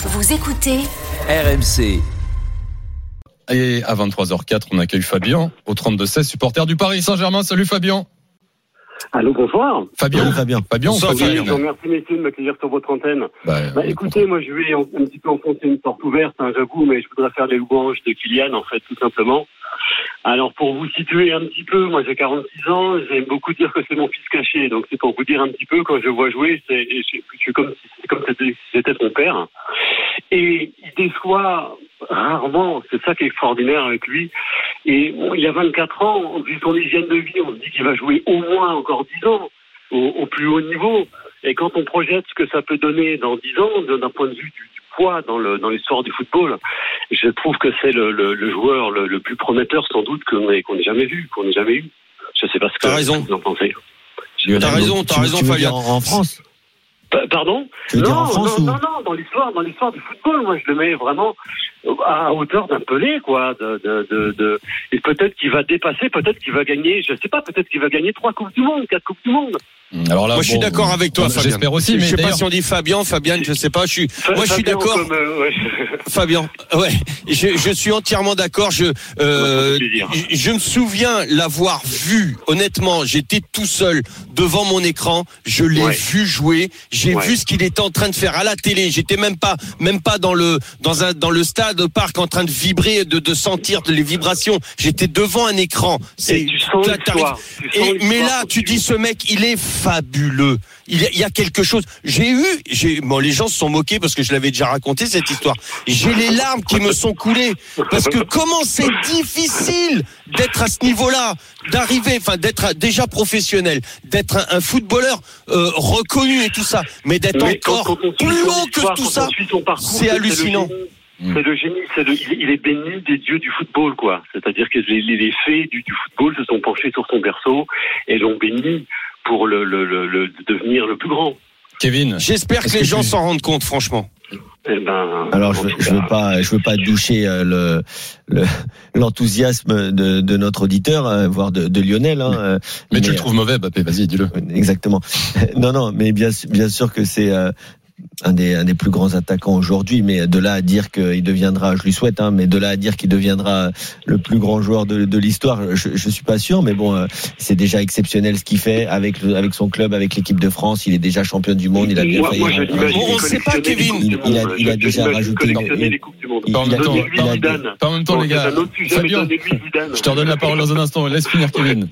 Vous écoutez RMC. Et à 23h04, on accueille Fabien au 32-16, supporter du Paris Saint-Germain. Salut Fabien. Allô, bonsoir. Fabien, Salut, Fabien. Fabien Oui, Fabien je vous remercie messieurs de m'accueillir sur votre antenne. Bah, Bah, écoutez, moi je vais un petit peu enfoncer une porte ouverte, hein, j'avoue, mais je voudrais faire les louanges de Kylian, en fait, tout simplement. Alors pour vous situer un petit peu, moi j'ai 46 ans, j'aime beaucoup dire que c'est mon fils caché, donc c'est pour vous dire un petit peu, quand je vois jouer, c'est, je, suis comme si c'était son père. Et il déçoit rarement, c'est ça qui est extraordinaire avec lui. Et il a 24 ans, vu son hygiène de vie, on se dit qu'il va jouer au moins encore 10 ans au, au plus haut niveau. Et quand on projette ce que ça peut donner dans 10 ans, d'un point de vue du poids dans le- dans l'histoire du football, je trouve que c'est le, le- le joueur le, le plus prometteur sans doute qu'on ait, qu'on ait jamais vu, qu'on ait jamais eu. Je sais pas ce que T'as raison. vous en pensez. T'as raison, t'as raison, Fabien. en, en France Pa- Pardon? Non, France non, ou non, non, dans l'histoire, dans l'histoire du football, moi je le mets vraiment à hauteur d'un Pelé, quoi. De, de, de, de- Et peut-être qu'il va dépasser, peut-être qu'il va gagner, je sais pas, peut-être qu'il va gagner trois coupes du monde, quatre coupes du monde. Alors là, Moi, je suis bon, d'accord avec toi, Fabien. J'espère aussi, mais je sais pas si on dit Fabien, Fabienne, je sais pas. Je suis, Fa- moi, je suis d'accord. euh, ouais. Fabien, ouais, je, je suis entièrement d'accord. Je, euh, je, je me souviens l'avoir vu. Honnêtement, j'étais tout seul devant mon écran. Je l'ai Ouais. vu jouer. J'ai Ouais. vu ce qu'il était en train de faire à la télé. J'étais même pas, même pas dans le dans un dans le stade au parc en train de vibrer, de, de sentir les vibrations. J'étais devant un écran. L'histoire mais là, tu dis ce mec, il est fabuleux. Il y a, il y a quelque chose. J'ai eu, j'ai, bon, les gens se sont moqués parce que je l'avais déjà raconté cette histoire. J'ai les larmes qui me sont coulées parce que comment c'est difficile d'être à ce niveau-là, d'arriver, enfin d'être déjà professionnel, d'être un, un footballeur euh, reconnu et tout ça, mais d'être quand- encore quand plus haut que tout ça. c'est hallucinant. Mm. C'est le génie, c'est le- il est béni des dieux du football, quoi. C'est-à-dire que les, les, fées du, du football se sont penchés sur son berceau et l'ont béni pour le, le, le, le- devenir le plus grand. Kevin, J'espère que les que gens tu- s'en rendent compte, franchement. Eh ben, Alors je, veux- je veux pas, je veux pas doucher euh, le le- l'enthousiasme de, de notre auditeur, euh, voire de, de Lionel. Hein, euh, mais tu le trouves mauvais, Bappé, vas-y, dis-le. Exactement. Non, non, mais bien, bien sûr que c'est euh, un des, un des plus grands attaquants aujourd'hui, mais de là à dire qu'il deviendra, je lui souhaite, hein, mais de là à dire qu'il deviendra le plus grand joueur de, de l'histoire, je, je suis pas sûr, mais bon, euh, c'est déjà exceptionnel ce qu'il fait avec le- avec son club, avec l'équipe de France. Il est déjà champion du monde. Il a bien moi, je on sait pas, Kevin. Il- il a- il a Je- déjà rajouté- il- il- en même temps, les gars. Fabien, je te redonne la parole dans un instant. Laisse finir, Kevin.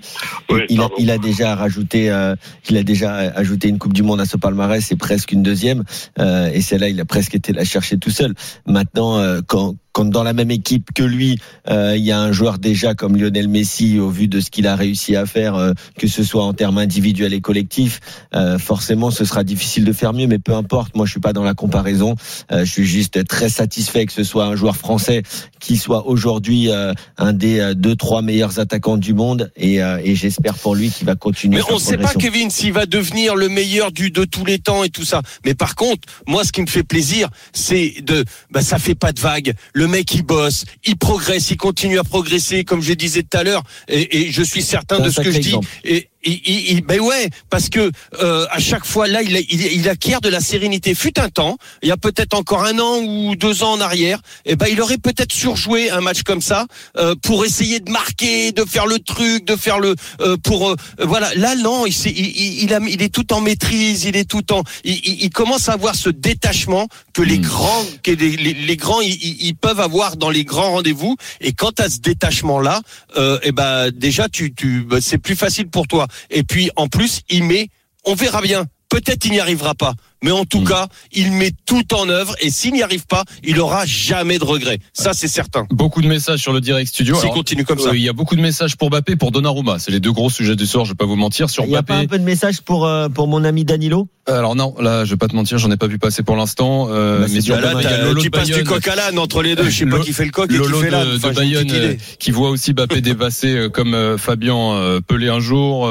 Il, a, pardon. il a déjà rajouté, euh, il a déjà ajouté une Coupe du Monde à ce palmarès, c'est presque une deuxième, et celle-là, il a presque été la chercher tout seul. Maintenant, euh, quand quand dans la même équipe que lui, euh, il y a un joueur déjà comme Lionel Messi, au vu de ce qu'il a réussi à faire, euh, que ce soit en termes individuels et collectifs, euh, forcément, ce sera difficile de faire mieux. Mais peu importe, moi, je suis pas dans la comparaison. Euh, je suis juste très satisfait que ce soit un joueur français qui soit aujourd'hui euh, un des deux, trois meilleurs attaquants du monde, et, euh, et j'espère pour lui qu'il va continuer. Mais on sait pas. Kevin, s'il va devenir le meilleur du de tous les temps et tout ça. Mais par contre, moi, ce qui me fait plaisir, c'est de, bah, ça fait pas de vague. Le mec, il bosse, il progresse, il continue à progresser, comme je disais tout à l'heure. Et, et je suis certain de ce que je dis. Et, il, il, il- ben ouais, parce que euh, à chaque fois là, il, il, il acquiert de la sérénité. Fut un temps, il y a peut-être encore un an ou deux ans en arrière, et ben il aurait peut-être surjoué un match comme ça euh, pour essayer de marquer, de faire le truc, de faire le euh, pour euh, voilà. Là non, il, il, il, il a- il est tout en maîtrise, il est tout en, il, commence à avoir ce détachement que les Hmm. grands, que les, les- les grands, ils, peuvent avoir dans les grands rendez-vous. Et quand à ce détachement là, euh, et ben déjà tu, tu, bah, c'est plus facile pour toi. Et puis en plus, il met, on verra bien. Peut-être il n'y arrivera pas, mais en tout Mm. cas, il met tout en œuvre et s'il n'y arrive pas, il aura jamais de regrets. Ça, c'est certain. Beaucoup de messages sur le direct studio. Continue comme ça. euh, il y a beaucoup de messages pour Bappé, pour Donnarumma. C'est les deux gros sujets du soir. Je vais pas vous mentir sur Il n'y a pas un Bappé. peu de message pour, euh, pour mon ami Danilo? Alors non, là, je vais pas te mentir, j'en ai pas vu passer pour l'instant. Euh, Bah, mais sur Là, Bappé, Lolo de passes du coq à l'âne entre les deux. Je sais pas qui fait le coq et qui fait l'âne. de, Enfin, de Bayonne euh, qui voit aussi Bappé dévasser euh, comme euh, Fabien euh, Pelé un jour.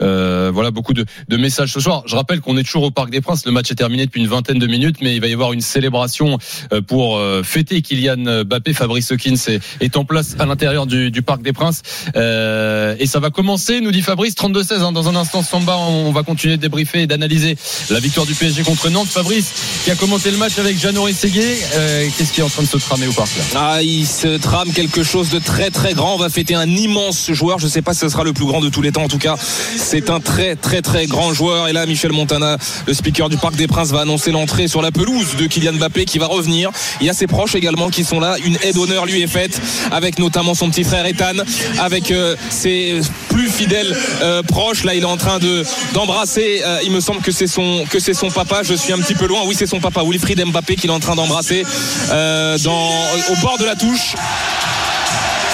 voilà beaucoup de, de messages ce soir. Je rappelle qu'on est toujours au Parc des Princes. Le match est terminé depuis une vingtaine de minutes, mais il va y avoir une célébration pour fêter Kylian Mbappé. Fabrice Hawkins est, est en place à l'intérieur du, du Parc des Princes. Euh, et ça va commencer, nous dit Fabrice, 32-16. hein. Dans un instant, Samba, on va continuer de débriefer et d'analyser la victoire du PSG contre Nantes. Fabrice, qui a commenté le match avec Jeannot Rességuier, euh, qu'est-ce qui est en train de se tramer au parc là? Ah, il se trame quelque chose de très très grand. On va fêter un immense joueur. Je sais pas si ce sera le plus grand de tous les temps. En tout cas, c'est un très très très grand joueur. Et là, Michel Montana, le speaker du Parc des Princes, va annoncer l'entrée sur la pelouse de Kylian Mbappé qui va revenir. Il y a ses proches également qui sont là. Une aide d'honneur lui est faite avec notamment son petit frère Ethan, avec euh, ses plus fidèles euh, proches. Là, il est en train de d'embrasser. euh, il me semble que c'est que c'est son papa. Je suis un petit peu loin. Oui, c'est son papa, Wilfried Mbappé, qu'il est en train d'embrasser euh, dans au bord de la touche.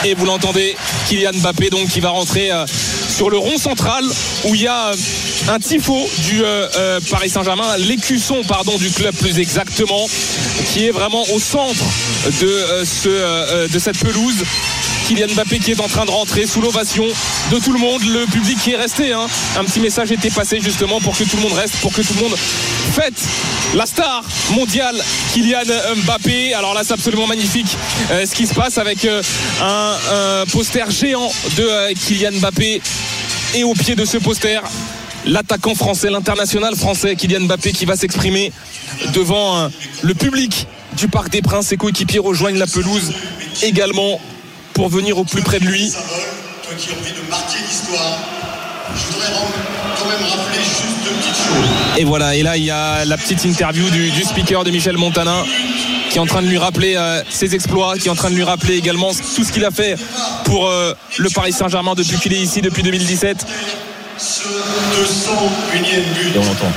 Et vous l'entendez, Kylian Mbappé donc qui va rentrer euh, sur le rond central où il y a euh, un tifo du euh, euh, Paris Saint-Germain, l'écusson pardon du club plus exactement, qui est vraiment au centre de euh, ce euh, de cette pelouse. Kylian Mbappé qui est en train de rentrer sous l'ovation de tout le monde, le public qui est resté. hein. Un petit message était passé justement pour que tout le monde reste, pour que tout le monde fête la star mondiale Kylian Mbappé. Alors là, c'est absolument magnifique euh, ce qui se passe avec euh, un, poster géant de euh, Kylian Mbappé. Et au pied de ce poster, l'attaquant français, l'international français Kylian Mbappé qui va s'exprimer devant le public du Parc des Princes. Ses coéquipiers rejoignent la pelouse également pour venir au plus près de lui. Toi qui as envie de marquer l'histoire, je voudrais quand même rappeler juste deux petites choses. Et voilà, et là il y a la petite interview du, du speaker de Michel Montana qui est en train de lui rappeler euh, ses exploits, qui est en train de lui rappeler également tout ce qu'il a fait pour euh, le Paris Saint-Germain depuis qu'il est ici, depuis 2017. Ce 201e but, Et on l'entend.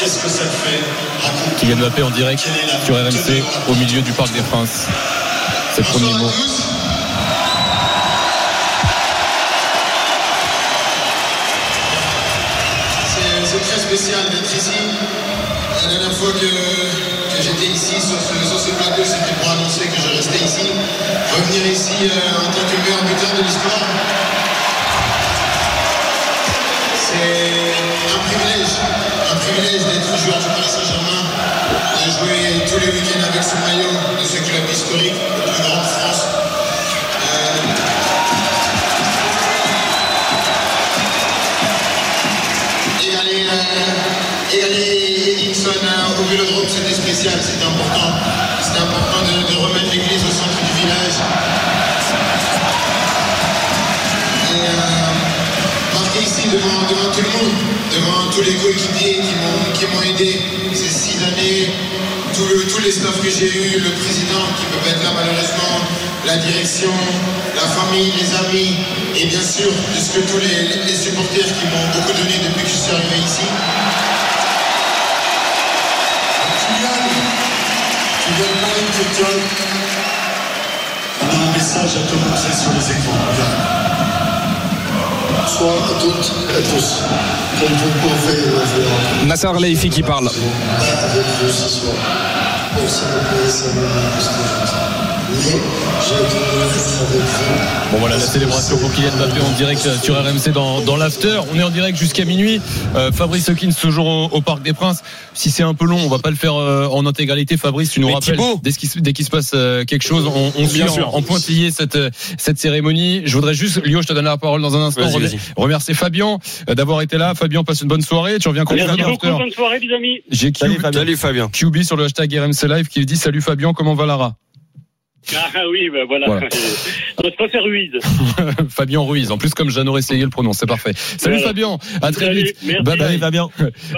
qu'est-ce que ça te fait? Kylian Mbappé en direct sur RMC au milieu du Parc des Princes. C'est le premier mot. Spécial d'être ici. La dernière fois que, j'étais ici sur ce, sur ce plateau, c'était pour annoncer que je restais ici. Revenir ici euh, en tant que meilleur buteur de l'histoire, c'est un privilège. Un privilège d'être joueur du Paris Saint-Germain, de jouer tous les week-ends avec ce maillot Et euh, marquer ici devant, tout le monde, devant tous les coéquipiers qui m'ont, aidé ces six années, tous les staffs que j'ai eu, le président qui peut pas être là malheureusement, la direction, la famille, les amis, et bien sûr, puisque tous les, les supporters qui m'ont beaucoup donné depuis que je suis arrivé ici. Tu message à commencer sur les écrans. Bonsoir à toutes et à tous. Comme vous pouvez le voir Nasser Leifi qui parle. avec vous ce soir. Bon, s'il vous plaît, Bon voilà la célébration pour Kylian Mbappé en direct euh, sur RMC dans, dans l'after. On est en direct jusqu'à minuit. Euh, Fabrice Hawkins toujours au, au Parc des Princes. Si c'est un peu long, on va pas le faire euh, en intégralité. Fabrice, tu nous Mais rappelles Thibaut. dès qu'il se, dès qu'il se passe euh, quelque chose, on, on suit Bien en, sûr. en pointillé cette euh, cette cérémonie. Je voudrais juste, Lio, je te donne la parole dans un instant. Remercier Fabien euh, d'avoir été là. Fabien, passe une bonne soirée. Tu reviens quand tu Merci veux, beaucoup, l'after. bonne soirée les amis. J'ai Salut, Fabien. Salut Fabien. QB sur le hashtag RMC Live qui dit salut Fabien, comment va Lara? Ah oui, ben voilà. Voilà. Je préfère Ruiz. Fabien Ruiz. En plus, comme Jeannot essayé le prononce, c'est parfait. Salut Voilà. Fabien, à très Salut, vite. merci. Bye bye. Allez, va bien.